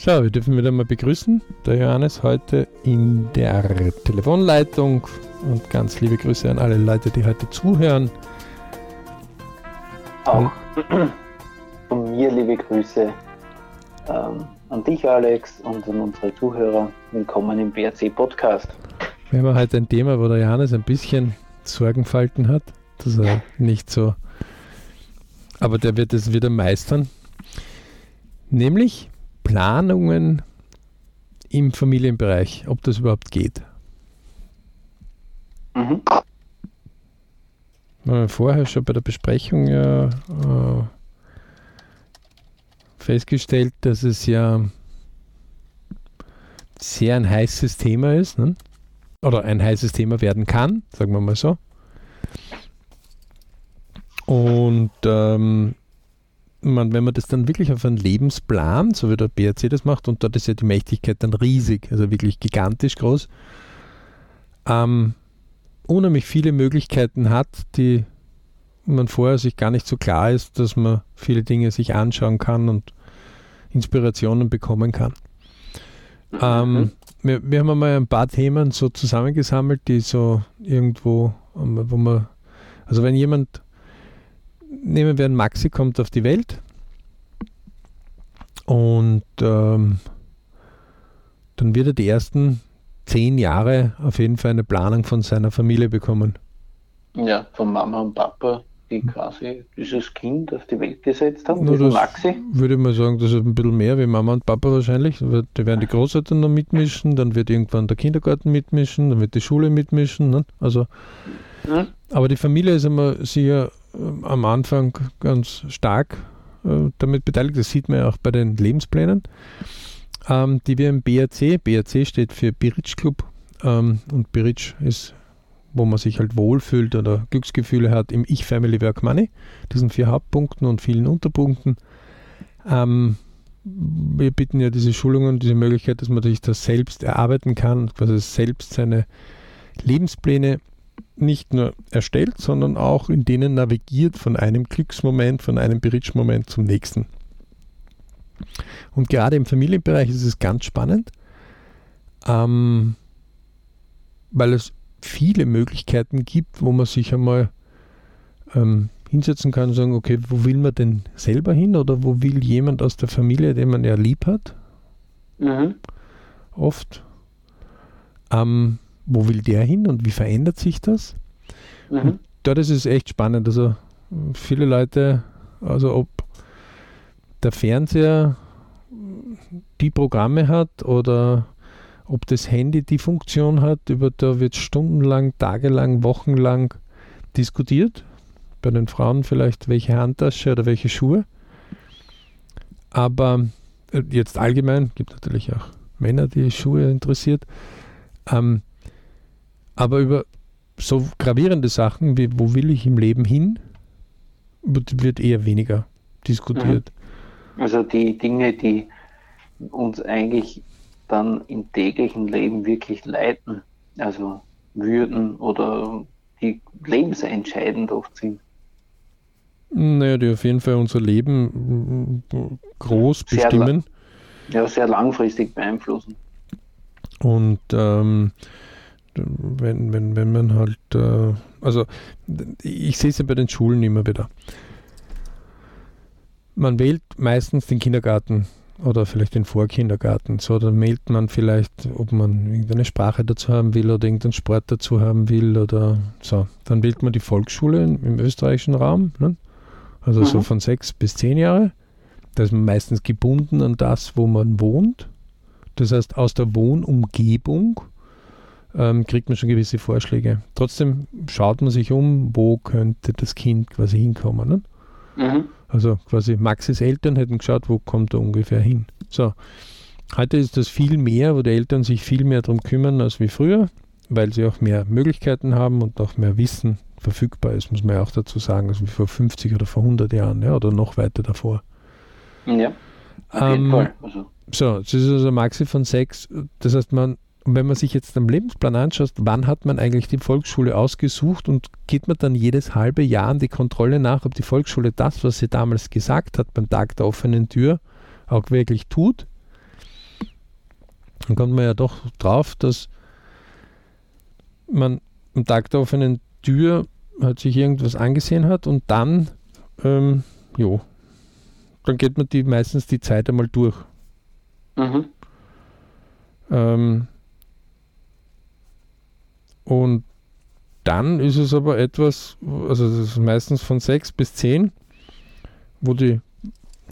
So, wir dürfen wieder mal begrüßen. Der Johannes heute in der Telefonleitung und ganz liebe Grüße an alle Leute, die heute zuhören. Auch von mir liebe Grüße ähm, an dich, Alex, und an unsere Zuhörer. Willkommen im BRC Podcast. Wir haben heute ein Thema, wo der Johannes ein bisschen Sorgenfalten hat, dass er nicht so, aber der wird es wieder meistern. Nämlich Planungen im Familienbereich, ob das überhaupt geht. Mhm. Vorher schon bei der Besprechung ja äh, festgestellt, dass es ja sehr ein heißes Thema ist, ne? oder ein heißes Thema werden kann, sagen wir mal so. Und ähm, man, wenn man das dann wirklich auf einen Lebensplan, so wie der BRC das macht, und dort ist ja die Mächtigkeit dann riesig, also wirklich gigantisch groß, ähm, unheimlich viele Möglichkeiten hat, die man vorher sich gar nicht so klar ist, dass man viele Dinge sich anschauen kann und Inspirationen bekommen kann. Mhm. Ähm, wir, wir, haben einmal ein paar Themen so zusammengesammelt, die so irgendwo, wo man, also wenn jemand nehmen wir an, Maxi kommt auf die Welt und ähm, dann wird er die ersten zehn Jahre auf jeden Fall eine Planung von seiner Familie bekommen. Ja, von Mama und Papa, die quasi dieses Kind auf die Welt gesetzt haben, diesen Maxi. Würde ich mal sagen, das ist ein bisschen mehr wie Mama und Papa wahrscheinlich. Die werden die Großeltern noch mitmischen, dann wird irgendwann der Kindergarten mitmischen, dann wird die Schule mitmischen. Ne? Also, mhm. Aber die Familie ist immer sicher am Anfang ganz stark äh, damit beteiligt. Das sieht man ja auch bei den Lebensplänen, ähm, die wir im BRC, BRC steht für Biritsch Club ähm, und Biritsch ist, wo man sich halt wohlfühlt oder Glücksgefühle hat im Ich Family Work Money, diesen vier Hauptpunkten und vielen Unterpunkten. Ähm, wir bieten ja diese Schulungen, diese Möglichkeit, dass man sich das selbst erarbeiten kann quasi selbst seine Lebenspläne nicht nur erstellt, sondern auch in denen navigiert von einem Glücksmoment, von einem Bridge-Moment zum nächsten. Und gerade im Familienbereich ist es ganz spannend, ähm, weil es viele Möglichkeiten gibt, wo man sich einmal ähm, hinsetzen kann und sagen, okay, wo will man denn selber hin oder wo will jemand aus der Familie, den man ja lieb hat? Mhm. Oft. Ähm, wo will der hin und wie verändert sich das? Mhm. Und dort ist es echt spannend. Also viele Leute, also ob der Fernseher die Programme hat oder ob das Handy die Funktion hat, über da wird stundenlang, tagelang, wochenlang diskutiert. Bei den Frauen vielleicht welche Handtasche oder welche Schuhe. Aber äh, jetzt allgemein, gibt natürlich auch Männer, die Schuhe interessiert. Ähm, aber über so gravierende Sachen wie wo will ich im Leben hin, wird eher weniger diskutiert. Mhm. Also die Dinge, die uns eigentlich dann im täglichen Leben wirklich leiten, also würden oder die lebensentscheidend oft sind. Naja, die auf jeden Fall unser Leben groß sehr bestimmen. Ja, sehr langfristig beeinflussen. Und ähm, wenn, wenn, wenn man halt, äh, also ich sehe es ja bei den Schulen immer wieder. Man wählt meistens den Kindergarten oder vielleicht den Vorkindergarten. So, dann wählt man vielleicht, ob man irgendeine Sprache dazu haben will oder irgendeinen Sport dazu haben will oder so. Dann wählt man die Volksschule im österreichischen Raum, ne? also mhm. so von sechs bis zehn Jahre. Da ist man meistens gebunden an das, wo man wohnt. Das heißt, aus der Wohnumgebung ähm, kriegt man schon gewisse Vorschläge. Trotzdem schaut man sich um, wo könnte das Kind quasi hinkommen. Ne? Mhm. Also quasi Maxis Eltern hätten geschaut, wo kommt er ungefähr hin. So, heute ist das viel mehr, wo die Eltern sich viel mehr darum kümmern als wie früher, weil sie auch mehr Möglichkeiten haben und auch mehr Wissen verfügbar ist, muss man ja auch dazu sagen, als wie vor 50 oder vor 100 Jahren ja, oder noch weiter davor. Ja, auf jeden ähm, Fall. Also. So, das ist also Maxi von 6. Das heißt, man und wenn man sich jetzt am Lebensplan anschaut, wann hat man eigentlich die Volksschule ausgesucht und geht man dann jedes halbe Jahr an die Kontrolle nach, ob die Volksschule das, was sie damals gesagt hat beim Tag der offenen Tür, auch wirklich tut? dann kommt man ja doch drauf, dass man am Tag der offenen Tür hat sich irgendwas angesehen hat und dann, ähm, jo, dann geht man die meistens die Zeit einmal durch. Mhm. Ähm, und dann ist es aber etwas, also das ist meistens von sechs bis zehn, wo die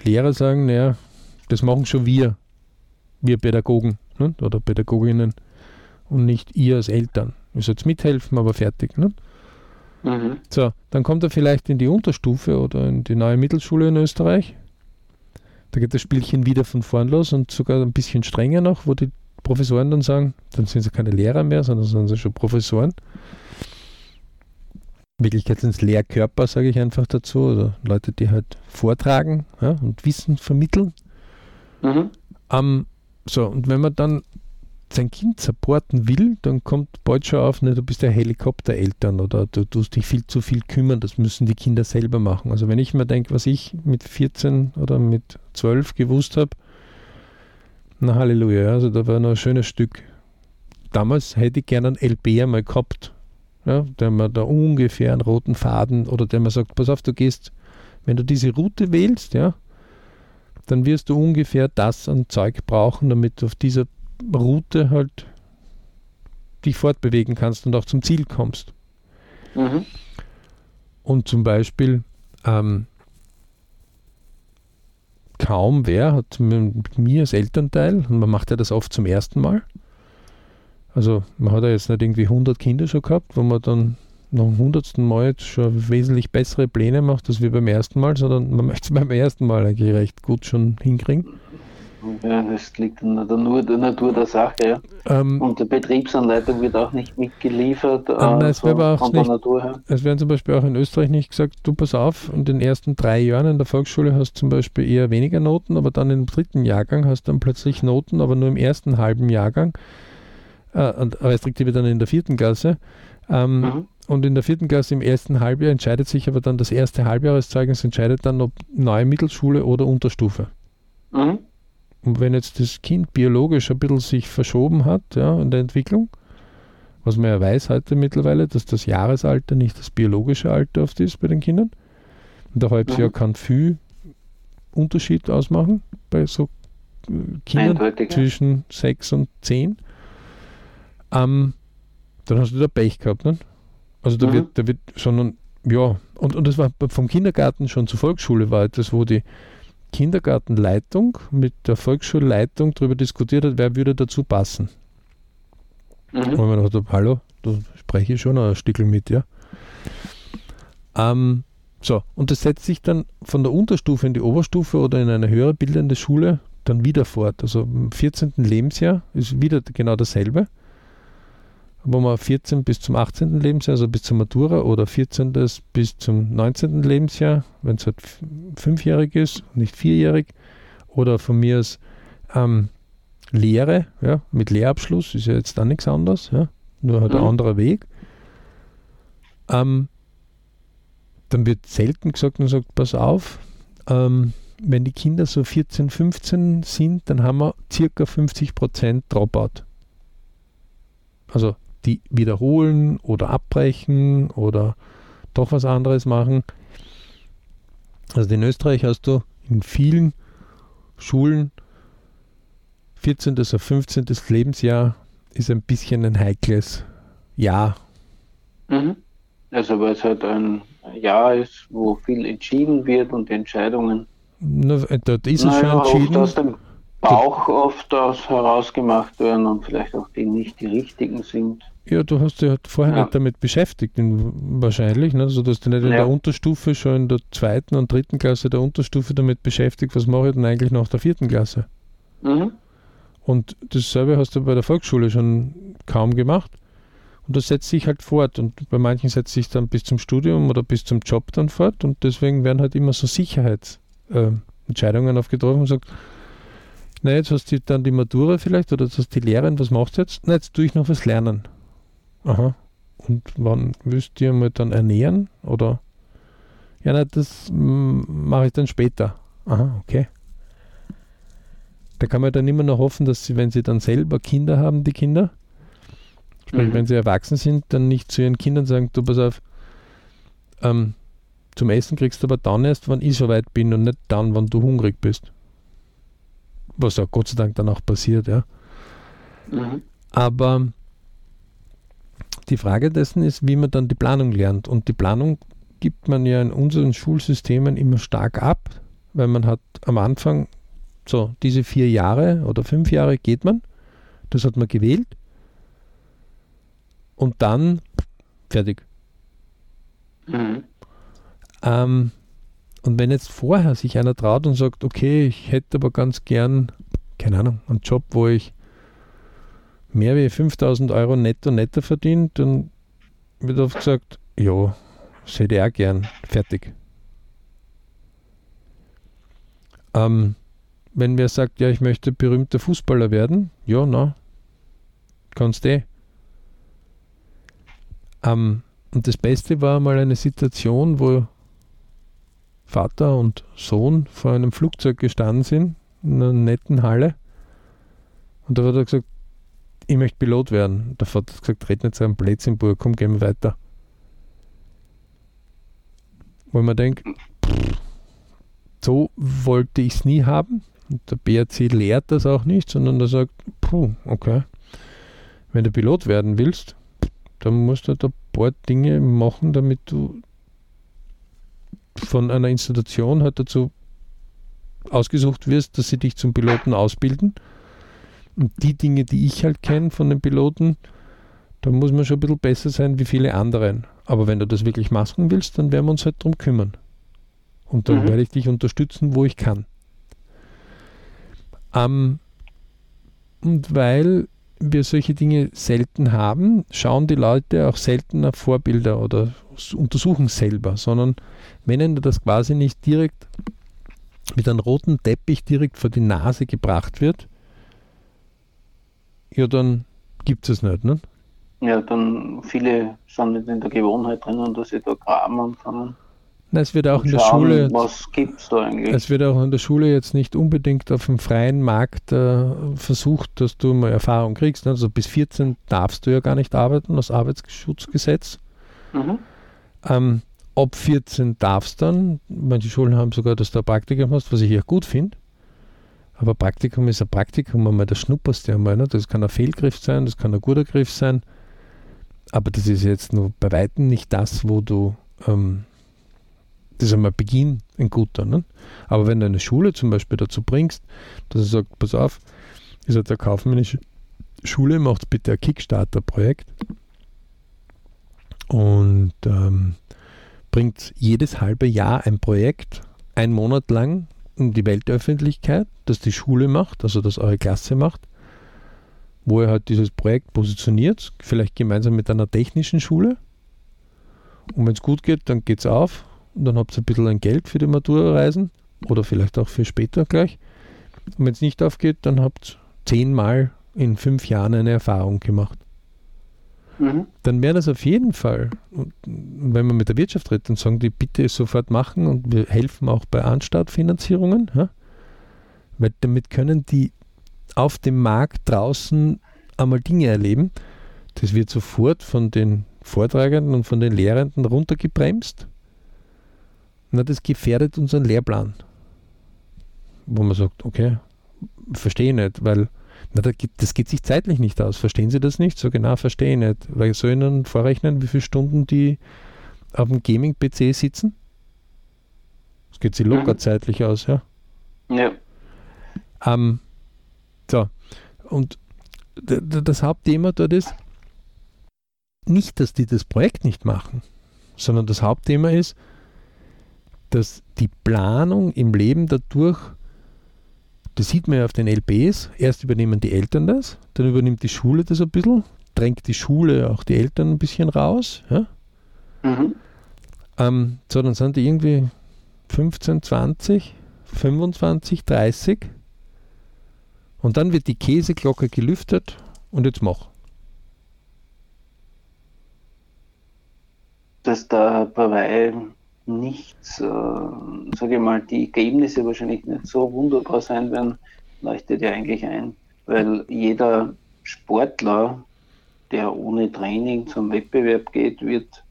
Lehrer sagen, naja, das machen schon wir, wir Pädagogen ne? oder Pädagoginnen und nicht ihr als Eltern. Ihr sollt mithelfen, aber fertig. Ne? Mhm. So, dann kommt er vielleicht in die Unterstufe oder in die neue Mittelschule in Österreich. Da geht das Spielchen wieder von vorn los und sogar ein bisschen strenger noch, wo die Professoren dann sagen, dann sind sie keine Lehrer mehr, sondern sind sie schon Professoren. In Wirklichkeit sind es Lehrkörper, sage ich einfach dazu, oder Leute, die halt vortragen ja, und Wissen vermitteln. Mhm. Ähm, so, und wenn man dann sein Kind supporten will, dann kommt bald schon auf, ne, du bist ja Helikoptereltern oder du tust dich viel zu viel kümmern, das müssen die Kinder selber machen. Also wenn ich mir denke, was ich mit 14 oder mit 12 gewusst habe, na Halleluja, also da war noch ein schönes Stück. Damals hätte ich gerne einen LB einmal gehabt ja, der mir da ungefähr einen roten Faden oder der mir sagt, pass auf, du gehst, wenn du diese Route wählst, ja, dann wirst du ungefähr das an Zeug brauchen, damit du auf dieser Route halt dich fortbewegen kannst und auch zum Ziel kommst. Mhm. Und zum Beispiel ähm, kaum wer hat mit mir als Elternteil, und man macht ja das oft zum ersten Mal, also man hat ja jetzt nicht irgendwie 100 Kinder schon gehabt, wo man dann nach dem hundertsten Mal jetzt schon wesentlich bessere Pläne macht, als wir beim ersten Mal, sondern man möchte es beim ersten Mal eigentlich recht gut schon hinkriegen. Ja, das liegt in der, nur der Natur der Sache. Ja. Ähm, und der Betriebsanleitung wird auch nicht mitgeliefert. Äh, nein, es, so auch nicht, es werden zum Beispiel auch in Österreich nicht gesagt, du pass auf, in den ersten drei Jahren in der Volksschule hast du zum Beispiel eher weniger Noten, aber dann im dritten Jahrgang hast du dann plötzlich Noten, aber nur im ersten halben Jahrgang äh, und restriktive dann in der vierten Klasse. Ähm, mhm. Und in der vierten Klasse im ersten Halbjahr entscheidet sich aber dann das erste Halbjahreszeugnis, entscheidet dann, ob neue Mittelschule oder Unterstufe. Mhm. Und wenn jetzt das Kind biologisch ein bisschen sich verschoben hat ja, in der Entwicklung, was man ja weiß heute mittlerweile, dass das Jahresalter nicht das biologische Alter oft ist bei den Kindern. Und ein halbes mhm. Jahr kann viel Unterschied ausmachen bei so äh, Kindern Eindeutig, zwischen ja. 6 und 10 ähm, dann hast du da Pech gehabt. Ne? Also da, mhm. wird, da wird schon, ja, und, und das war vom Kindergarten schon zur Volksschule war etwas, wo die Kindergartenleitung mit der Volksschulleitung darüber diskutiert hat, wer würde dazu passen. Mhm. Und man dachte, hallo, da spreche ich schon ein Stückel mit, ja. Ähm, so, und das setzt sich dann von der Unterstufe in die Oberstufe oder in eine höhere bildende Schule dann wieder fort. Also im 14. Lebensjahr ist wieder genau dasselbe wo man 14 bis zum 18. Lebensjahr, also bis zur Matura oder 14. bis zum 19. Lebensjahr, wenn es halt fünfjährig ist, nicht vierjährig, oder von mir aus ähm, Lehre, ja, mit Lehrabschluss, ist ja jetzt dann nichts anderes, ja, nur halt mhm. ein anderer Weg. Ähm, dann wird selten gesagt und sagt, pass auf, ähm, wenn die Kinder so 14, 15 sind, dann haben wir circa 50% Dropout. Also die wiederholen oder abbrechen oder doch was anderes machen. Also in Österreich hast du in vielen Schulen 14. oder 15. Lebensjahr ist ein bisschen ein heikles Jahr. Mhm. Also weil es halt ein Jahr ist, wo viel entschieden wird und Entscheidungen. Na, dort ist es naja, schon entschieden. Aus dem Bauch oft aus herausgemacht werden und vielleicht auch die nicht die richtigen sind. Ja, du hast dich halt vorher ja. nicht damit beschäftigt, wahrscheinlich. Ne? Also, dass du nicht in ja. der Unterstufe, schon in der zweiten und dritten Klasse der Unterstufe damit beschäftigt, was mache ich denn eigentlich nach der vierten Klasse? Mhm. Und dasselbe hast du bei der Volksschule schon kaum gemacht. Und das setzt sich halt fort. Und bei manchen setzt sich dann bis zum Studium oder bis zum Job dann fort. Und deswegen werden halt immer so Sicherheitsentscheidungen äh, aufgetroffen und sagt, na, jetzt hast du dann die Matura vielleicht oder jetzt hast du die Lehrerin, was machst du jetzt? Na, jetzt tue ich noch was lernen. Aha. Und wann müsst ihr mal dann ernähren? Oder? Ja, na, das mache ich dann später. Aha, okay. Da kann man dann immer noch hoffen, dass sie, wenn sie dann selber Kinder haben, die Kinder, sprich, mhm. wenn sie erwachsen sind, dann nicht zu ihren Kindern sagen, du pass auf, ähm, zum Essen kriegst du aber dann erst, wenn ich soweit bin und nicht dann, wenn du hungrig bist. Was ja Gott sei Dank dann auch passiert, ja. Mhm. Aber die Frage dessen ist, wie man dann die Planung lernt. Und die Planung gibt man ja in unseren Schulsystemen immer stark ab, weil man hat am Anfang so diese vier Jahre oder fünf Jahre geht man, das hat man gewählt und dann fertig. Mhm. Ähm, und wenn jetzt vorher sich einer traut und sagt, okay, ich hätte aber ganz gern, keine Ahnung, einen Job, wo ich mehr wie 5000 Euro netto netto verdiene, dann wird oft gesagt, ja, das hätte ich auch gern, fertig. Ähm, wenn wer sagt, ja, ich möchte berühmter Fußballer werden, ja, na, kannst du eh. Ähm, und das Beste war mal eine Situation, wo Vater und Sohn vor einem Flugzeug gestanden sind, in einer netten Halle. Und da hat er gesagt, ich möchte Pilot werden. Der Vater hat gesagt, red nicht so ein Blödsinn, Burg, komm, gehen wir weiter. Wo man denkt, so wollte ich es nie haben. Und der BRC lehrt das auch nicht, sondern er sagt, puh, okay, wenn du Pilot werden willst, dann musst du halt ein paar Dinge machen, damit du von einer Institution halt dazu ausgesucht wirst, dass sie dich zum Piloten ausbilden. Und die Dinge, die ich halt kenne von den Piloten, da muss man schon ein bisschen besser sein wie viele anderen. Aber wenn du das wirklich machen willst, dann werden wir uns halt darum kümmern. Und dann mhm. werde ich dich unterstützen, wo ich kann. Ähm, und weil wir solche Dinge selten haben, schauen die Leute auch seltener Vorbilder oder untersuchen selber, sondern wenn ihnen das quasi nicht direkt mit einem roten Teppich direkt vor die Nase gebracht wird, ja, dann gibt es es nicht, ne? Ja, dann viele sind nicht in der Gewohnheit drinnen, dass sie da graben anfangen. Na, es wird auch in der Schule. Was gibt's da eigentlich? Es wird auch in der Schule jetzt nicht unbedingt auf dem freien Markt äh, versucht, dass du mal Erfahrung kriegst. Ne? Also bis 14 darfst du ja gar nicht arbeiten, das Arbeitsschutzgesetz. Mhm. Ähm, ab 14 darfst dann, manche Schulen haben sogar, dass du ein Praktikum hast, was ich ja gut finde. Aber Praktikum ist ein Praktikum, einmal das schnupperst du einmal. Ne? Das kann ein Fehlgriff sein, das kann ein guter Griff sein. Aber das ist jetzt nur bei Weitem nicht das, wo du ähm, das ist einmal Beginn ein guter. Ne? Aber wenn du eine Schule zum Beispiel dazu bringst, dass er sagt, pass auf, ihr seid eine kaufmännische Schule, macht bitte ein Kickstarter-Projekt und ähm, bringt jedes halbe Jahr ein Projekt, ein Monat lang die Weltöffentlichkeit, das die Schule macht, also das eure Klasse macht, wo ihr halt dieses Projekt positioniert, vielleicht gemeinsam mit einer technischen Schule. Und wenn es gut geht, dann geht es auf und dann habt ihr ein bisschen ein Geld für die Matura-Reisen oder vielleicht auch für später gleich. Und wenn es nicht aufgeht, dann habt ihr zehnmal in fünf Jahren eine Erfahrung gemacht. Mhm. Dann wäre das auf jeden Fall, und wenn man mit der Wirtschaft redet, dann sagen die, bitte sofort machen und wir helfen auch bei Anstartfinanzierungen, ja? weil damit können die auf dem Markt draußen einmal Dinge erleben. Das wird sofort von den Vortragenden und von den Lehrenden runtergebremst na, das gefährdet unseren Lehrplan. Wo man sagt, okay, verstehe nicht, weil na, das geht sich zeitlich nicht aus. Verstehen Sie das nicht? So genau verstehe ich nicht. Weil soll ich Ihnen vorrechnen, wie viele Stunden die auf dem Gaming-PC sitzen? Das geht sich locker mhm. zeitlich aus, ja? Ja. Ähm, so, und das Hauptthema dort ist nicht, dass die das Projekt nicht machen, sondern das Hauptthema ist, dass die Planung im Leben dadurch, das sieht man ja auf den LPs, erst übernehmen die Eltern das, dann übernimmt die Schule das ein bisschen, drängt die Schule auch die Eltern ein bisschen raus. Ja? Mhm. Ähm, so, dann sind die irgendwie 15, 20, 25, 30 und dann wird die Käseglocke gelüftet und jetzt mach. Dass da bei nicht, äh, sage ich mal, die Ergebnisse wahrscheinlich nicht so wunderbar sein werden, leuchtet ja eigentlich ein, weil jeder Sportler, der ohne Training zum Wettbewerb geht, wird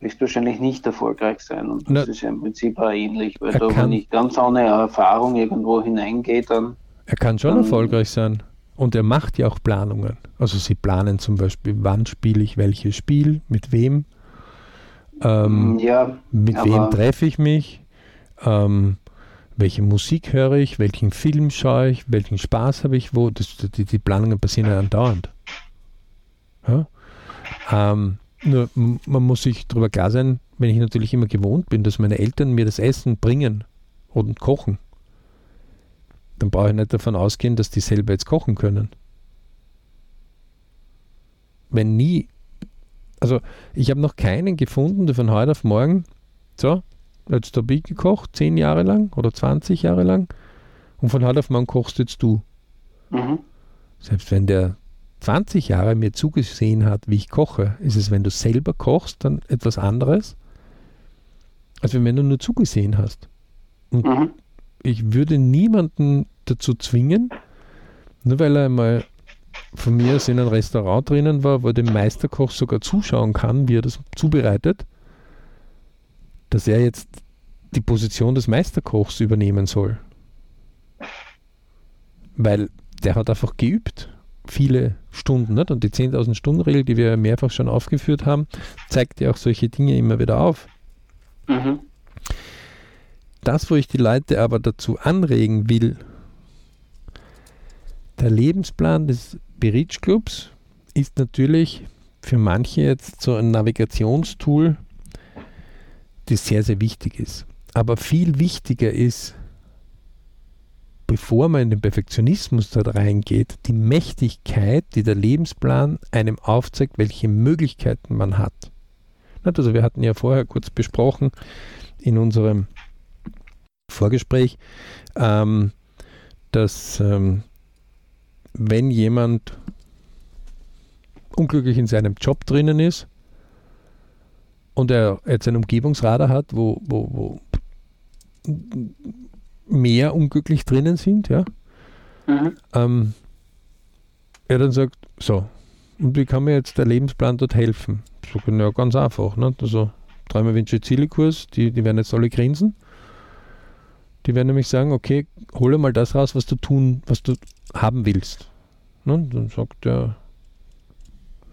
höchstwahrscheinlich nicht erfolgreich sein. Und das Na, ist ja im Prinzip auch ähnlich, weil da, wenn ich ganz ohne Erfahrung irgendwo hineingehe, dann. Er kann schon dann, erfolgreich sein. Und er macht ja auch Planungen. Also sie planen zum Beispiel, wann spiele ich welches Spiel, mit wem, ähm, ja, mit wem treffe ich mich, ähm, welche Musik höre ich, welchen Film schaue ich, welchen Spaß habe ich wo. Das, die, die Planungen passieren ja andauernd. Ja? Ähm, nur man muss sich darüber klar sein, wenn ich natürlich immer gewohnt bin, dass meine Eltern mir das Essen bringen und kochen, dann brauche ich nicht davon ausgehen, dass die selber jetzt kochen können. Wenn nie, also ich habe noch keinen gefunden, der von heute auf morgen, so, jetzt habe ich gekocht, zehn Jahre lang oder 20 Jahre lang, und von heute auf morgen kochst jetzt du. Mhm. Selbst wenn der 20 Jahre mir zugesehen hat, wie ich koche, ist es, wenn du selber kochst, dann etwas anderes, als wenn du nur zugesehen hast. Und mhm. ich würde niemanden dazu zwingen, nur weil er einmal von mir aus in einem Restaurant drinnen war, wo der Meisterkoch sogar zuschauen kann, wie er das zubereitet, dass er jetzt die Position des Meisterkochs übernehmen soll. Weil der hat einfach geübt viele Stunden. Nicht? Und die 10.000 Stunden Regel, die wir mehrfach schon aufgeführt haben, zeigt ja auch solche Dinge immer wieder auf. Mhm. Das, wo ich die Leute aber dazu anregen will, der Lebensplan des Beach Clubs ist natürlich für manche jetzt so ein Navigationstool, das sehr, sehr wichtig ist. Aber viel wichtiger ist, bevor man in den Perfektionismus dort reingeht, die Mächtigkeit, die der Lebensplan einem aufzeigt, welche Möglichkeiten man hat. Also wir hatten ja vorher kurz besprochen in unserem Vorgespräch, ähm, dass ähm, wenn jemand unglücklich in seinem Job drinnen ist und er jetzt einen Umgebungsradar hat, wo, wo, wo mehr unglücklich drinnen sind, ja, mhm. ähm, er dann sagt, so, und wie kann mir jetzt der Lebensplan dort helfen? So, ja, ganz einfach. Ne? Also dreimal Vinci Ziele-Kurs, die, die werden jetzt alle grinsen. Die werden nämlich sagen, okay, hole mal das raus, was du tun, was du haben willst. Ne? Dann sagt er,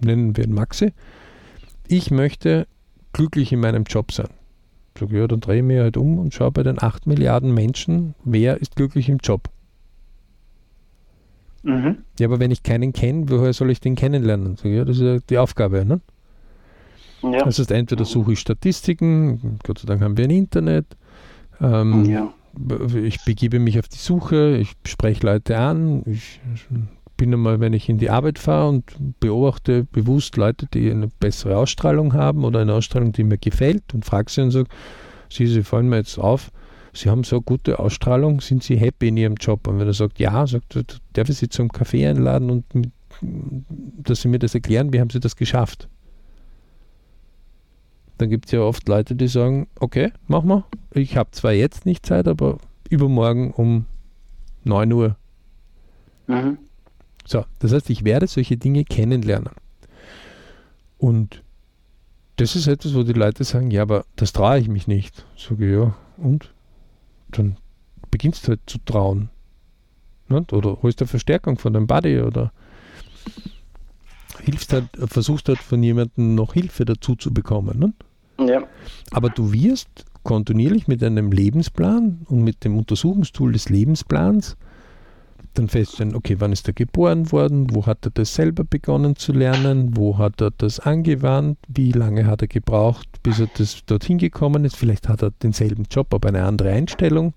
nennen wir ihn Maxi, ich möchte glücklich in meinem Job sein. Sag, ja, dann drehe ich mich halt um und schaue bei den 8 Milliarden Menschen, wer ist glücklich im Job. Mhm. Ja, aber wenn ich keinen kenne, woher soll ich den kennenlernen? Sag, ja, das ist ja die Aufgabe. Ne? Ja. Das heißt, entweder suche ich Statistiken, Gott sei Dank haben wir ein Internet, ähm, ja. Ich begebe mich auf die Suche, ich spreche Leute an, ich bin einmal, wenn ich in die Arbeit fahre und beobachte bewusst Leute, die eine bessere Ausstrahlung haben oder eine Ausstrahlung, die mir gefällt und frage sie und sage, Sie, Sie fallen mir jetzt auf, Sie haben so gute Ausstrahlung, sind Sie happy in Ihrem Job? Und wenn er sagt, ja, sagt er, darf ich Sie zum Kaffee einladen und mit, dass Sie mir das erklären, wie haben Sie das geschafft? Dann gibt es ja oft Leute, die sagen, okay, mach mal. Ich habe zwar jetzt nicht Zeit, aber übermorgen um 9 Uhr. Mhm. So, das heißt, ich werde solche Dinge kennenlernen. Und das ist etwas, wo die Leute sagen, ja, aber das traue ich mich nicht. Sage ja, und? Dann beginnst du halt zu trauen. Nicht? Oder holst du Verstärkung von deinem Buddy oder hilfst halt, versuchst halt von jemandem noch Hilfe dazu zu bekommen. Nicht? Ja. Aber du wirst kontinuierlich mit einem Lebensplan und mit dem Untersuchungstool des Lebensplans dann feststellen, okay, wann ist er geboren worden, wo hat er das selber begonnen zu lernen, wo hat er das angewandt, wie lange hat er gebraucht, bis er das dorthin gekommen ist. Vielleicht hat er denselben Job, aber eine andere Einstellung.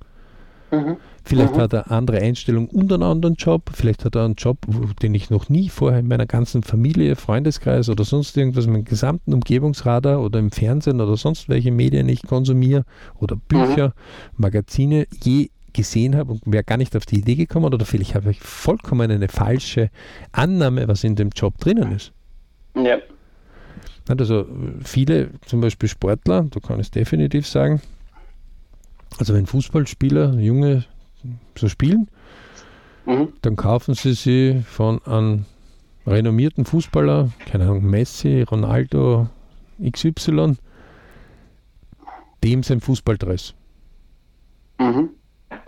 Mhm. Vielleicht mhm. hat er andere Einstellung und einen anderen Job. Vielleicht hat er einen Job, den ich noch nie vorher in meiner ganzen Familie, Freundeskreis oder sonst irgendwas, meinem gesamten Umgebungsradar oder im Fernsehen oder sonst welche Medien ich konsumiere oder Bücher, mhm. Magazine je gesehen habe und wäre gar nicht auf die Idee gekommen oder vielleicht habe ich vollkommen eine falsche Annahme, was in dem Job drinnen ist. Ja. Also viele, zum Beispiel Sportler, da kann ich es definitiv sagen, also wenn Fußballspieler, Junge so spielen, Mhm. Dann kaufen sie sie von einem renommierten Fußballer, keine Ahnung, Messi, Ronaldo, XY, dem sein Fußballdress. Mhm.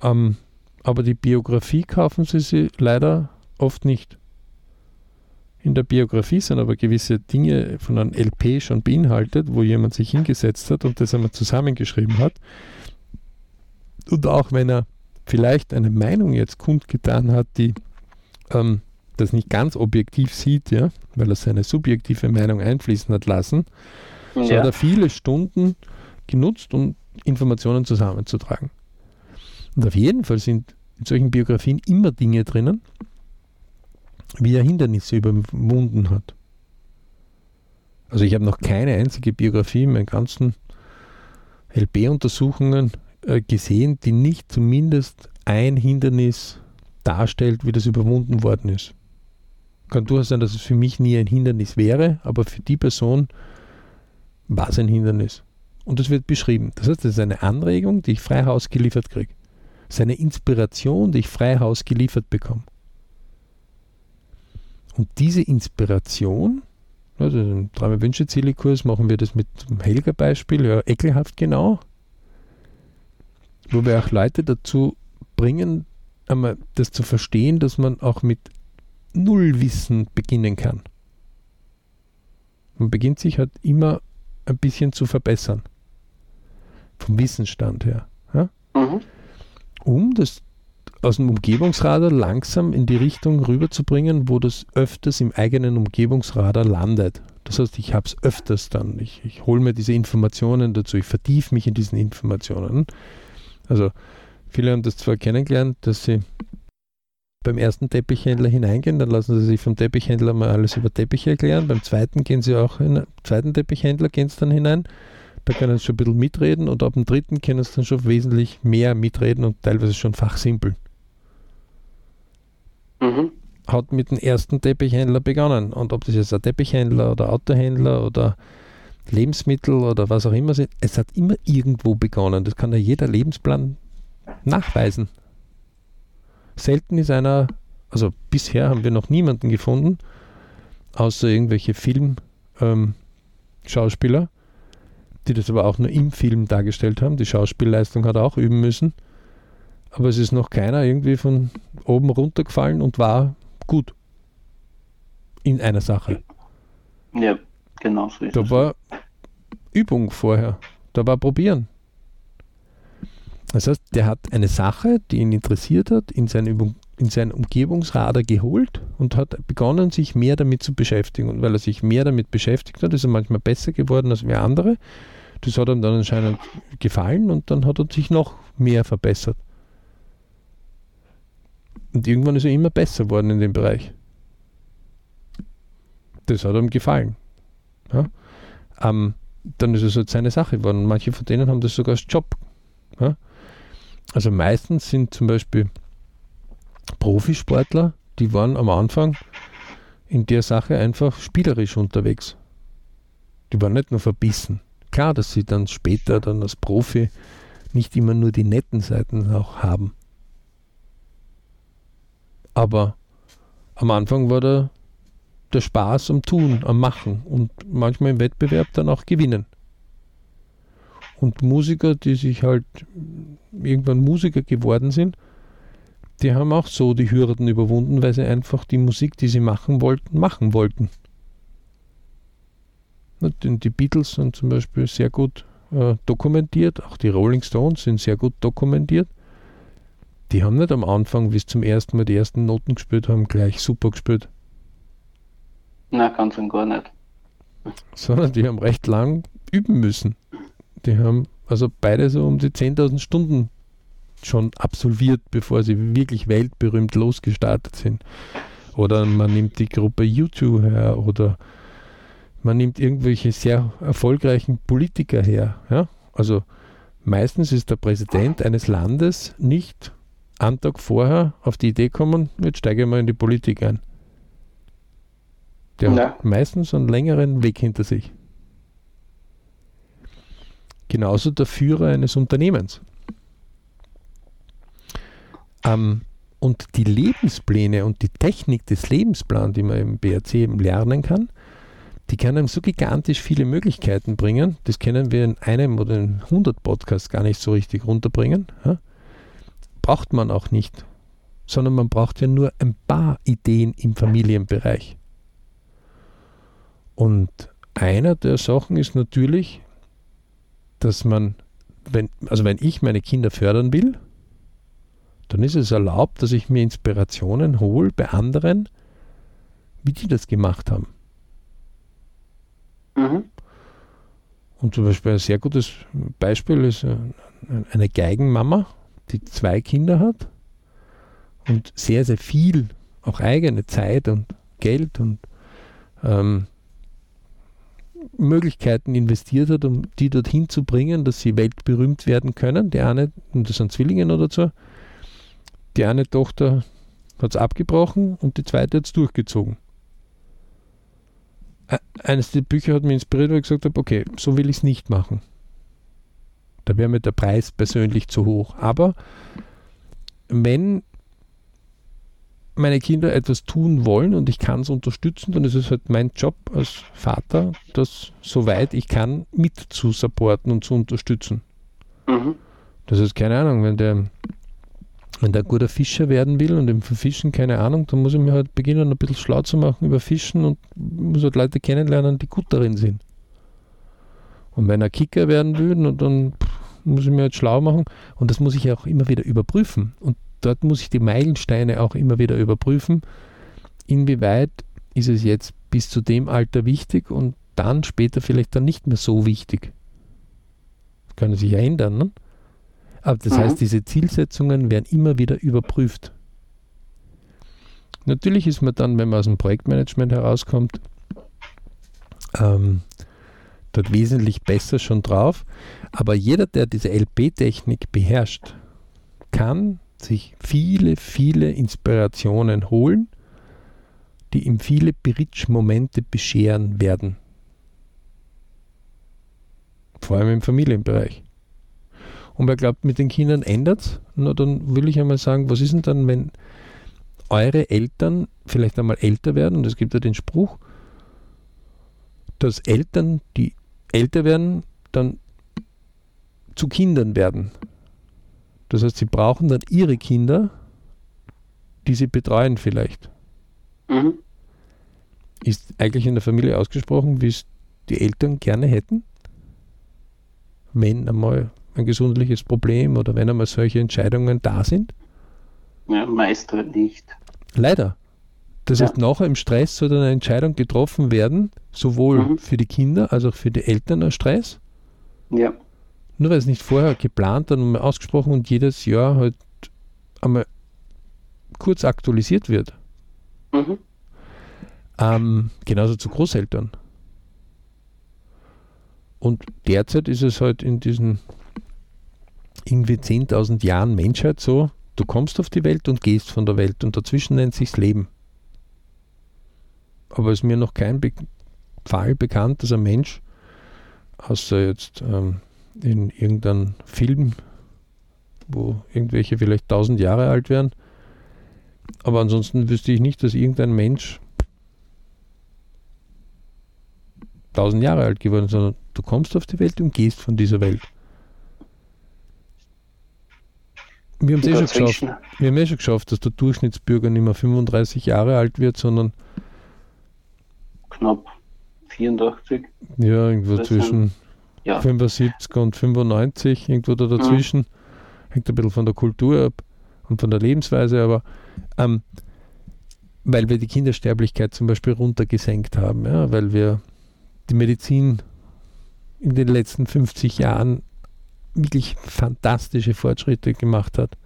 Ähm, aber die Biografie kaufen sie sie leider oft nicht. In der Biografie sind aber gewisse Dinge von einem LP schon beinhaltet, wo jemand sich hingesetzt hat und das einmal zusammengeschrieben hat. Und auch wenn er vielleicht eine Meinung jetzt kundgetan hat, die ähm, das nicht ganz objektiv sieht, ja, weil er seine subjektive Meinung einfließen hat lassen, ja. so hat er viele Stunden genutzt, um Informationen zusammenzutragen. Und auf jeden Fall sind in solchen Biografien immer Dinge drinnen, wie er Hindernisse überwunden hat. Also ich habe noch keine einzige Biografie in meinen ganzen LB-Untersuchungen gesehen, die nicht zumindest ein Hindernis darstellt, wie das überwunden worden ist. Kann durchaus sein, dass es für mich nie ein Hindernis wäre, aber für die Person war es ein Hindernis. Und das wird beschrieben. Das heißt, das ist eine Anregung, die ich frei Haus geliefert kriege. Das ist eine Inspiration, die ich frei Haus geliefert bekomme. Und diese Inspiration, also im Träume Wünsche Ziele Kurs machen wir das mit dem Helga Beispiel, ja, ekelhaft genau, wo wir auch Leute dazu bringen, einmal das zu verstehen, dass man auch mit Nullwissen beginnen kann. Man beginnt sich halt immer ein bisschen zu verbessern. Vom Wissensstand her. Ja? Mhm. Um das aus dem Umgebungsradar langsam in die Richtung rüberzubringen, wo das öfters im eigenen Umgebungsradar landet. Das heißt, ich habe es öfters dann. Ich, ich hole mir diese Informationen dazu, ich vertiefe mich in diesen Informationen. Also viele haben das zwar kennengelernt, dass sie beim ersten Teppichhändler hineingehen, dann lassen sie sich vom Teppichhändler mal alles über Teppiche erklären. Beim zweiten gehen sie auch in den zweiten Teppichhändler gehen sie dann hinein. Da können sie schon ein bisschen mitreden und ab dem dritten können sie dann schon wesentlich mehr mitreden und teilweise schon fachsimpeln. Mhm. Hat mit dem ersten Teppichhändler begonnen. Und ob das jetzt ein Teppichhändler oder Autohändler oder Lebensmittel oder was auch immer sind, es hat immer irgendwo begonnen. Das kann ja jeder Lebensplan nachweisen. Selten ist einer, also bisher haben wir noch niemanden gefunden, außer irgendwelche Filmschauspieler, ähm, die das aber auch nur im Film dargestellt haben. Die Schauspielleistung hat er auch üben müssen. Aber es ist noch keiner irgendwie von oben runtergefallen und war gut in einer Sache. Ja, genau so ist Da es. war Übung vorher. Da war Probieren. Das heißt, der hat eine Sache, die ihn interessiert hat, in sein, Übung, in sein Umgebungsradar geholt und hat begonnen, sich mehr damit zu beschäftigen. Und weil er sich mehr damit beschäftigt hat, ist er manchmal besser geworden als wir andere. Das hat ihm dann anscheinend gefallen und dann hat er sich noch mehr verbessert. Und irgendwann ist er immer besser geworden in dem Bereich. Das hat ihm gefallen. Ja? Ähm, dann ist es halt seine Sache geworden. Manche von denen haben das sogar als Job. Ja? Also meistens sind zum Beispiel Profisportler, die waren am Anfang in der Sache einfach spielerisch unterwegs. Die waren nicht nur verbissen. Klar, dass sie dann später dann als Profi nicht immer nur die netten Seiten auch haben. Aber am Anfang war der, der Spaß am Tun, am Machen und manchmal im Wettbewerb dann auch gewinnen. Und Musiker, die sich halt irgendwann Musiker geworden sind, die haben auch so die Hürden überwunden, weil sie einfach die Musik, die sie machen wollten, machen wollten. Die Beatles sind zum Beispiel sehr gut äh, dokumentiert, auch die Rolling Stones sind sehr gut dokumentiert. Die haben nicht am Anfang, wie sie zum ersten Mal die ersten Noten gespielt haben, gleich super gespielt. Na, ganz und gar nicht. Sondern die haben recht lang üben müssen. Die haben also beide so um die 10.000 Stunden schon absolviert, bevor sie wirklich weltberühmt losgestartet sind. Oder man nimmt die Gruppe YouTube her oder man nimmt irgendwelche sehr erfolgreichen Politiker her. Ja? Also meistens ist der Präsident eines Landes nicht einen Tag vorher auf die Idee gekommen, jetzt steige ich mal in die Politik ein. Der ja. hat meistens einen längeren Weg hinter sich. Genauso der Führer eines Unternehmens. Ähm, Und die Lebenspläne und die Technik des Lebensplans, die man im BRC eben lernen kann, die kann einem so gigantisch viele Möglichkeiten bringen. Das können wir in einem oder in 100 Podcasts gar nicht so richtig runterbringen. Ja? Braucht man auch nicht, sondern man braucht ja nur ein paar Ideen im Familienbereich. Und einer der Sachen ist natürlich, dass man, wenn, also wenn ich meine Kinder fördern will, dann ist es erlaubt, dass ich mir Inspirationen hole bei anderen, wie die das gemacht haben. Mhm. Und zum Beispiel ein sehr gutes Beispiel ist äh, eine Geigenmama, die zwei Kinder hat und sehr, sehr viel, auch eigene Zeit und Geld und ähm, Möglichkeiten investiert hat, um die dorthin zu bringen, dass sie weltberühmt werden können. Die eine, und das sind Zwillinge oder so, die eine Tochter hat es abgebrochen und die zweite hat es durchgezogen eines der Bücher hat mich inspiriert, weil ich gesagt habe, okay, so will ich es nicht machen. Da wäre mir der Preis persönlich zu hoch. Aber wenn meine Kinder etwas tun wollen und ich kann es unterstützen, dann ist es halt mein Job als Vater, das soweit ich kann mit zu supporten und zu unterstützen. Mhm. Das ist keine Ahnung, wenn der wenn der ein guter Fischer werden will und im Fischen keine Ahnung, dann muss ich mir halt beginnen, ein bisschen schlau zu machen über Fischen und muss halt Leute kennenlernen, die gut darin sind. Und wenn er Kicker werden will, dann muss ich mir halt schlau machen und das muss ich auch immer wieder überprüfen. Und dort muss ich die Meilensteine auch immer wieder überprüfen. Inwieweit ist es jetzt bis zu dem Alter wichtig und dann später vielleicht dann nicht mehr so wichtig. Das kann sich ja ändern. Ne? Aber das mhm. heißt, diese Zielsetzungen werden immer wieder überprüft. Natürlich ist man dann, wenn man aus dem Projektmanagement herauskommt, ähm, dort wesentlich besser schon drauf. Aber jeder, der diese LP-Technik beherrscht, kann sich viele, viele Inspirationen holen, die ihm viele Bridge-Momente bescheren werden. Vor allem im Familienbereich. Und wer glaubt, mit den Kindern ändert na dann will ich einmal sagen, was ist denn dann, wenn eure Eltern vielleicht einmal älter werden, und es gibt ja den Spruch, dass Eltern, die älter werden, dann zu Kindern werden. Das heißt, sie brauchen dann ihre Kinder, die sie betreuen vielleicht. Mhm. Ist eigentlich in der Familie ausgesprochen, wie es die Eltern gerne hätten? Wenn einmal ein gesundheitliches Problem oder wenn einmal solche Entscheidungen da sind? Ja, meist halt nicht. Leider. Das ja. heißt, nachher im Stress soll eine Entscheidung getroffen werden, sowohl mhm. für die Kinder als auch für die Eltern ein Stress. Ja. Nur weil es nicht vorher geplant und ausgesprochen und jedes Jahr halt einmal kurz aktualisiert wird. Mhm. Ähm, genauso zu Großeltern. Und derzeit ist es halt in diesen irgendwie 10.000 Jahren Menschheit so, du kommst auf die Welt und gehst von der Welt und dazwischen nennt sich's Leben. Aber es ist mir noch kein Be Fall bekannt, dass ein Mensch, außer jetzt ähm, in irgendeinem Film, wo irgendwelche vielleicht 1000 Jahre alt wären, aber ansonsten wüsste ich nicht, dass irgendein Mensch 1000 Jahre alt geworden ist, sondern du kommst auf die Welt und gehst von dieser Welt. Wir haben es eh schon geschafft. Wir haben eh schon geschafft, dass der Durchschnittsbürger nicht mehr 35 Jahre alt wird, sondern knapp 84. Ja, irgendwo zwischen ja. 75 und 95, irgendwo da dazwischen. Mhm. Hängt ein bisschen von der Kultur ab und von der Lebensweise, aber ähm, weil wir die Kindersterblichkeit zum Beispiel runtergesenkt haben, ja, weil wir die Medizin in den letzten 50 Jahren wirklich fantastische Fortschritte gemacht hat.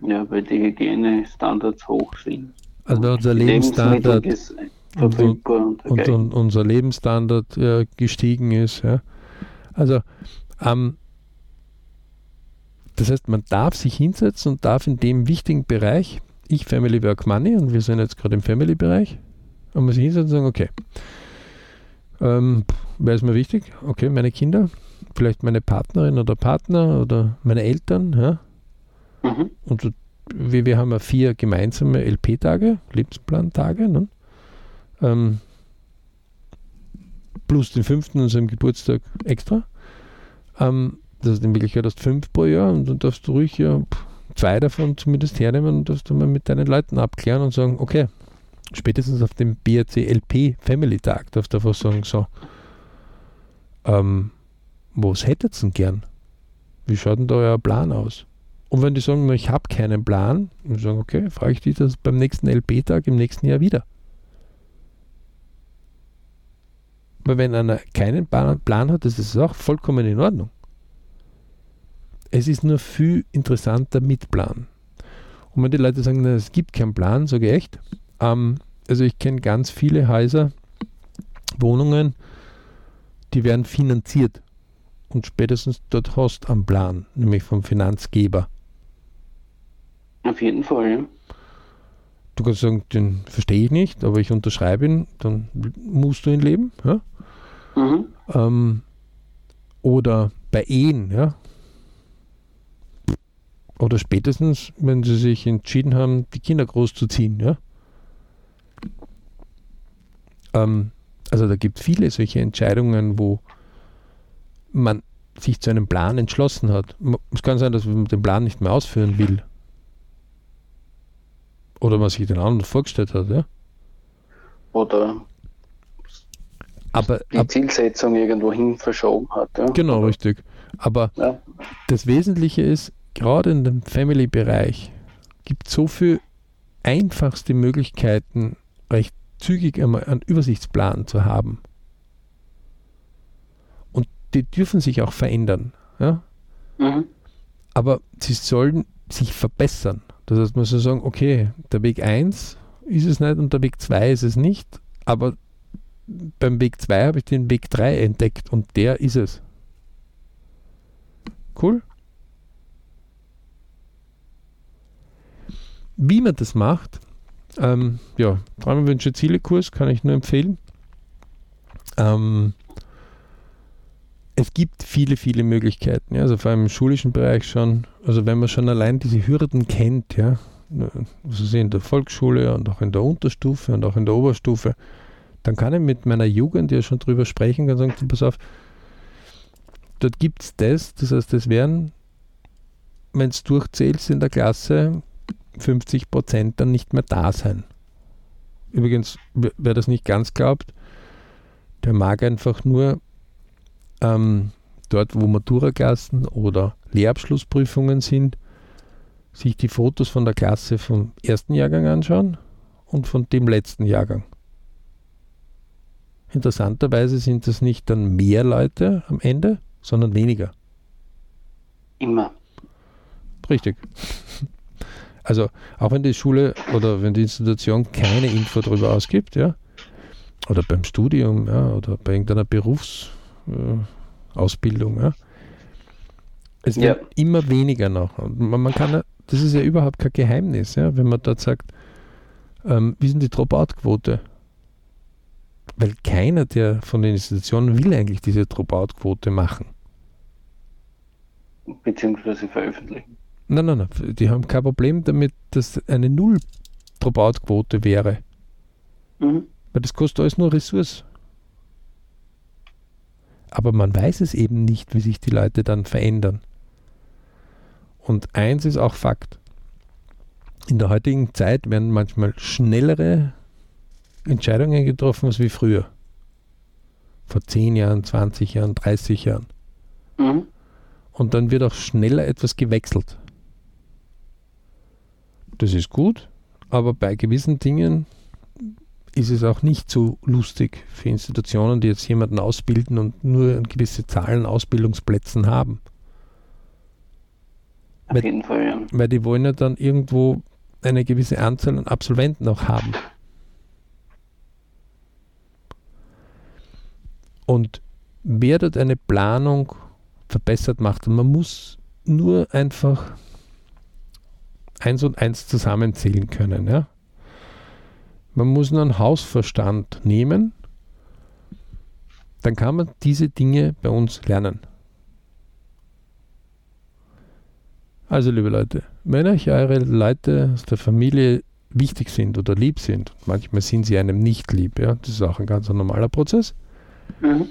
Ja, weil die Hygienestandards hoch sind. Also unser Lebensstandard und, und, und, und, unser Lebensstandard ja, gestiegen ist. Ja. Also ähm, das heißt, man darf sich hinsetzen und darf in dem wichtigen Bereich, ich Family Work Money, und wir sind jetzt gerade im Family-Bereich, und man sich hinsetzen und sagen, okay, ähm, wer ist mir wichtig? Okay, meine Kinder, vielleicht meine Partnerin oder Partner oder meine Eltern, ja. Mhm. Und wir, wir haben ja vier gemeinsame LP-Tage, Lebensplan-Tage, ne? ähm, plus den fünften unserem Geburtstag extra. Ähm, das ist in Wirklichkeit erst fünf pro Jahr und dann darfst du ruhig ja zwei davon zumindest hernehmen und darfst du mal mit deinen Leuten abklären und sagen, okay, spätestens auf dem BRC LP Family Tag darfst du einfach sagen, so, ähm, was hättet ihr denn gern? Wie schaut denn da euer Plan aus? Und wenn die sagen, ich habe keinen Plan, dann sagen, okay, frage ich dich das beim nächsten LP-Tag im nächsten Jahr wieder. Weil wenn einer keinen Plan hat, das ist auch vollkommen in Ordnung. Es ist nur viel interessanter mit Plan. Und wenn die Leute sagen, na, es gibt keinen Plan, sage ich echt. Ähm, also ich kenne ganz viele Häuser, Wohnungen, die werden finanziert. Und spätestens dort hast du einen Plan, nämlich vom Finanzgeber. Auf jeden Fall, ja. Du kannst sagen, den verstehe ich nicht, aber ich unterschreibe ihn, dann musst du ihn leben. Ja? Mhm. Ähm, oder bei Ehen, ja. Oder spätestens, wenn sie sich entschieden haben, die Kinder großzuziehen, ja. Ähm, also da gibt es viele solche Entscheidungen, wo man sich zu einem Plan entschlossen hat. Es kann sein, dass man den Plan nicht mehr ausführen will. Oder man sich den anderen vorgestellt hat, ja. Oder aber, die ab, Zielsetzung irgendwo hin verschoben hat. Ja. Genau, aber, richtig. Aber ja. das Wesentliche ist, gerade in dem Family-Bereich gibt es so viele einfachste Möglichkeiten, recht zügig einmal einen Übersichtsplan zu haben. Und die dürfen sich auch verändern. Ja? Mhm. Aber sie sollen sich verbessern. Das heißt, man soll sagen, okay, der Weg 1 ist es nicht und der Weg 2 ist es nicht, aber beim Weg 2 habe ich den Weg 3 entdeckt und der ist es. Cool. Wie man das macht, ähm, ja, Träume, Ziele Kurs kann ich nur empfehlen. Ähm, es gibt viele, viele Möglichkeiten, ja, also vor allem im schulischen Bereich schon. Also wenn man schon allein diese Hürden kennt, ja, also in der Volksschule und auch in der Unterstufe und auch in der Oberstufe, dann kann ich mit meiner Jugend ja schon drüber sprechen und sagen, pass auf, dort gibt es das, das heißt, es werden, wenn es durchzählst in der Klasse, 50 Prozent dann nicht mehr da sein. Übrigens, wer das nicht ganz glaubt, der mag einfach nur ähm, dort, wo Maturaklassen oder Lehrabschlussprüfungen sind, sich die Fotos von der Klasse vom ersten Jahrgang anschauen und von dem letzten Jahrgang. Interessanterweise sind das nicht dann mehr Leute am Ende, sondern weniger. Immer. Richtig. Also auch wenn die Schule oder wenn die Institution keine Info darüber ausgibt, ja, oder beim Studium, ja, oder bei irgendeiner Berufsausbildung, äh, ja, es wird ja. immer weniger noch. Man, man, kann, das ist ja überhaupt kein Geheimnis, ja, wenn man dort sagt, ähm, wie sind die Dropout-Quote? Weil keiner der von den Institutionen will eigentlich diese Dropout-Quote machen. Beziehungsweise veröffentlichen. Nein, nein, nein. Die haben kein Problem damit, dass eine Null-Dropout-Quote wäre. Mhm. Weil das kostet alles nur Ressource. Aber man weiß es eben nicht, wie sich die Leute dann verändern. Und eins ist auch Fakt. In der heutigen Zeit werden manchmal schnellere Entscheidungen getroffen als wie früher. Vor 10 Jahren, 20 Jahren, 30 Jahren. Mhm. Und dann wird auch schneller etwas gewechselt. Das ist gut, aber bei gewissen Dingen ist es auch nicht so lustig für Institutionen, die jetzt jemanden ausbilden und nur gewisse Zahlen Ausbildungsplätzen haben. Auf weil, jeden Fall, ja. Weil die wollen ja dann irgendwo eine gewisse Anzahl an Absolventen auch haben. Und wer dort eine Planung verbessert macht, und man muss nur einfach eins und eins zusammenzählen können. Ja? Man muss nur einen Hausverstand nehmen, dann kann man diese Dinge bei uns lernen. Also liebe Leute, wenn euch eure Leute aus der Familie wichtig sind oder lieb sind, manchmal sind sie einem nicht lieb, ja, das ist auch ein ganz normaler Prozess. Mhm.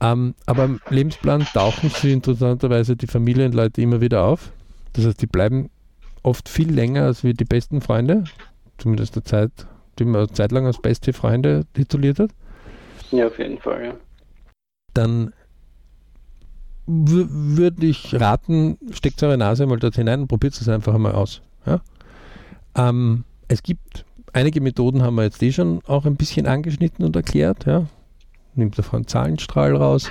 Ähm, aber im Lebensplan tauchen sie interessanterweise die Familienleute immer wieder auf. Das heißt, die bleiben oft viel länger als wie die besten Freunde, zumindest der Zeit, die man zeitlang als beste Freunde tituliert hat. Ja, auf jeden Fall, ja. Dann würde ich raten, steckt eure Nase mal dort hinein und probiert es einfach einmal aus. Ja? Ähm, es gibt einige Methoden, haben wir jetzt eh schon auch ein bisschen angeschnitten und erklärt. Ja? Nimmt davon einen Zahlenstrahl raus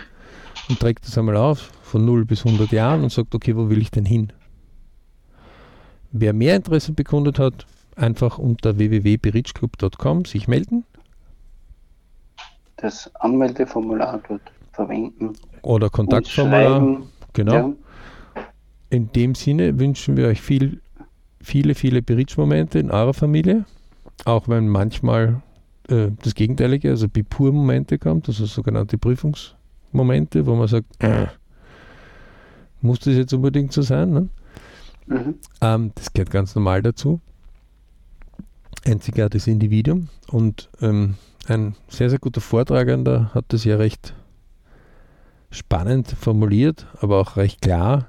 und trägt das einmal auf von 0 bis 100 Jahren und sagt, okay, wo will ich denn hin? Wer mehr Interesse bekundet hat, einfach unter www.berichclub.com sich melden. Das Anmeldeformular dort verwenden. Oder Kontaktformular. Genau. Ja. In dem Sinne wünschen wir euch viel, viele, viele Berichtsmomente in eurer Familie. Auch wenn manchmal äh, das Gegenteilige, also Bipur-Momente kommt, also sogenannte Prüfungsmomente, wo man sagt, äh, muss das jetzt unbedingt so sein? Ne? Mhm. Ähm, das gehört ganz normal dazu. Einzigartiges Individuum und ähm, ein sehr, sehr guter Vortragender hat das ja recht spannend formuliert, aber auch recht klar.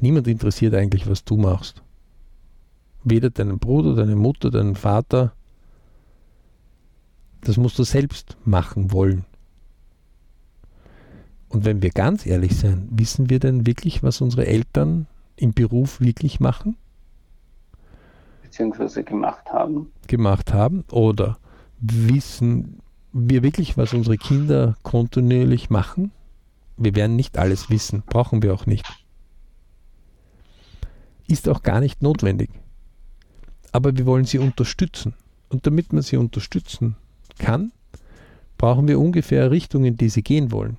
Niemand interessiert eigentlich, was du machst. Weder deinen Bruder, deine Mutter, deinen Vater. Das musst du selbst machen wollen. Und wenn wir ganz ehrlich sein, wissen wir denn wirklich, was unsere Eltern im Beruf wirklich machen? Beziehungsweise gemacht haben. Gemacht haben oder wissen wir wirklich, was unsere Kinder kontinuierlich machen? Wir werden nicht alles wissen, brauchen wir auch nicht. Ist auch gar nicht notwendig. Aber wir wollen sie unterstützen. Und damit man sie unterstützen kann, brauchen wir ungefähr eine Richtung, in die sie gehen wollen.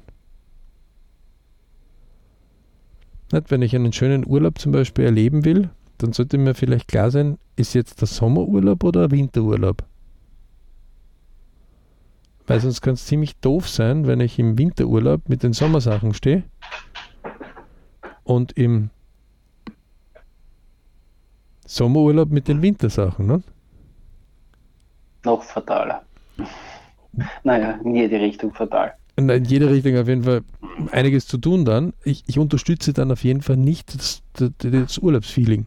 Wenn ich einen schönen Urlaub zum Beispiel erleben will, dann sollte mir vielleicht klar sein, ist jetzt der Sommerurlaub oder der Winterurlaub? Weil sonst kann es ziemlich doof sein, wenn ich im Winterurlaub mit den Sommersachen stehe und im Sommerurlaub mit den Wintersachen. Ne? Noch fataler. Naja, in jede Richtung fatal. In jede Richtung auf jeden Fall einiges zu tun dann. Ich, ich unterstütze dann auf jeden Fall nicht das, das, das Urlaubsfeeling.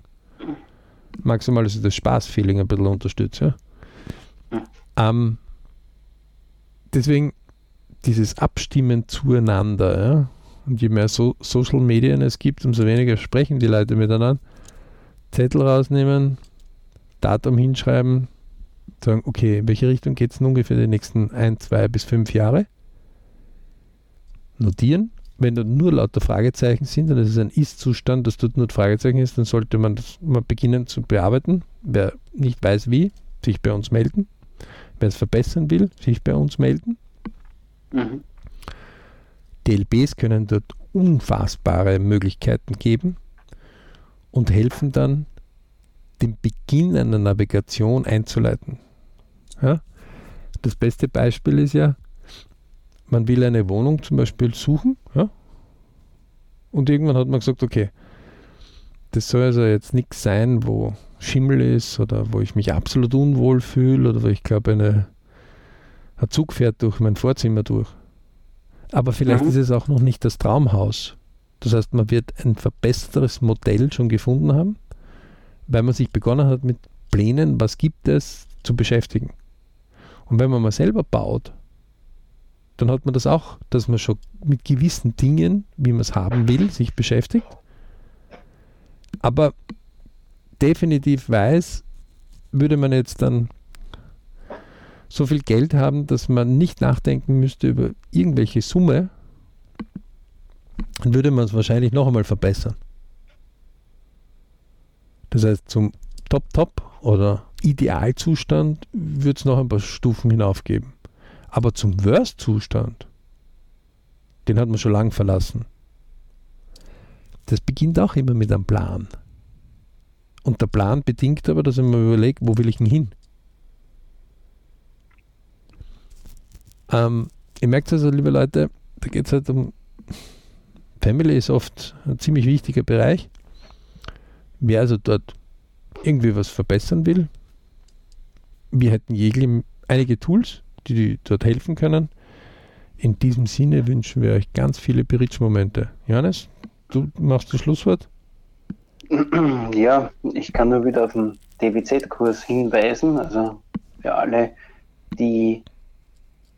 Maximal, ich das Spaßfeeling ein bisschen unterstütze. Ja? Ähm, deswegen dieses Abstimmen zueinander. Ja? Und je mehr so Social Medien es gibt, umso weniger sprechen die Leute miteinander. Zettel rausnehmen, Datum hinschreiben, sagen, okay, in welche Richtung geht es nun ungefähr die nächsten ein, zwei bis fünf Jahre? Notieren. Wenn da nur lauter Fragezeichen sind und es ist ein Ist-Zustand, dass dort nur Fragezeichen ist, dann sollte man das mal beginnen zu bearbeiten. Wer nicht weiß wie, sich bei uns melden. Wer es verbessern will, sich bei uns melden. Mhm. DLBs können dort unfassbare Möglichkeiten geben und helfen dann, den Beginn einer Navigation einzuleiten. Ja? Das beste Beispiel ist ja, man will eine Wohnung zum Beispiel suchen ja? und irgendwann hat man gesagt, okay, das soll also jetzt nichts sein, wo Schimmel ist oder wo ich mich absolut unwohl fühle oder wo ich glaube, eine, ein Zug fährt durch mein Vorzimmer durch. Aber vielleicht mhm. ist es auch noch nicht das Traumhaus. Das heißt, man wird ein verbessertes Modell schon gefunden haben, weil man sich begonnen hat mit Plänen, was gibt es, zu beschäftigen. Und wenn man mal selber baut, dann hat man das auch, dass man schon mit gewissen Dingen, wie man es haben will, sich beschäftigt. Aber definitiv weiß, würde man jetzt dann so viel Geld haben, dass man nicht nachdenken müsste über irgendwelche Summe, dann würde man es wahrscheinlich noch einmal verbessern. Das heißt, zum Top-Top oder Idealzustand würde es noch ein paar Stufen hinaufgeben. Aber zum Worst-Zustand, den hat man schon lange verlassen. Das beginnt auch immer mit einem Plan. Und der Plan bedingt aber, dass ich mir überlege, wo will ich denn hin? Ähm, ihr merkt also, liebe Leute, da geht es halt um Family ist oft ein ziemlich wichtiger Bereich. Wer also dort irgendwie was verbessern will. Wir hätten jegliche, einige Tools, die, die dort helfen können. In diesem Sinne wünschen wir euch ganz viele Berichtsmomente. Johannes, du machst das Schlusswort? Ja, ich kann nur wieder auf den DWZ-Kurs hinweisen. Also für alle, die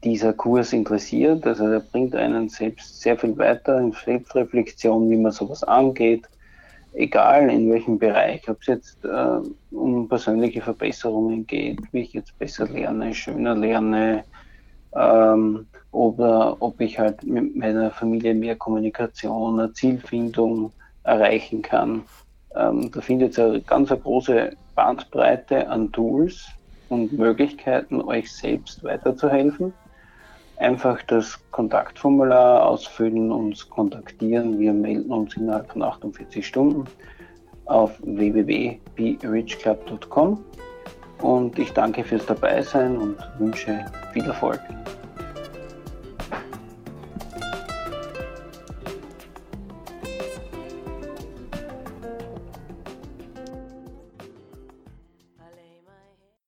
dieser Kurs interessiert. Also er bringt einen selbst sehr viel weiter in Selbstreflexion, wie man sowas angeht, egal in welchem Bereich, ob es jetzt äh, um persönliche Verbesserungen geht, wie ich jetzt besser lerne, schöner lerne, ähm, oder ob ich halt mit meiner Familie mehr Kommunikation, eine Zielfindung erreichen kann. Ähm, da findet ihr eine ganz eine große Bandbreite an Tools und Möglichkeiten, euch selbst weiterzuhelfen. Einfach das Kontaktformular ausfüllen, uns kontaktieren. Wir melden uns innerhalb von 48 Stunden auf www.berichclub.com und ich danke fürs Dabeisein und wünsche viel Erfolg.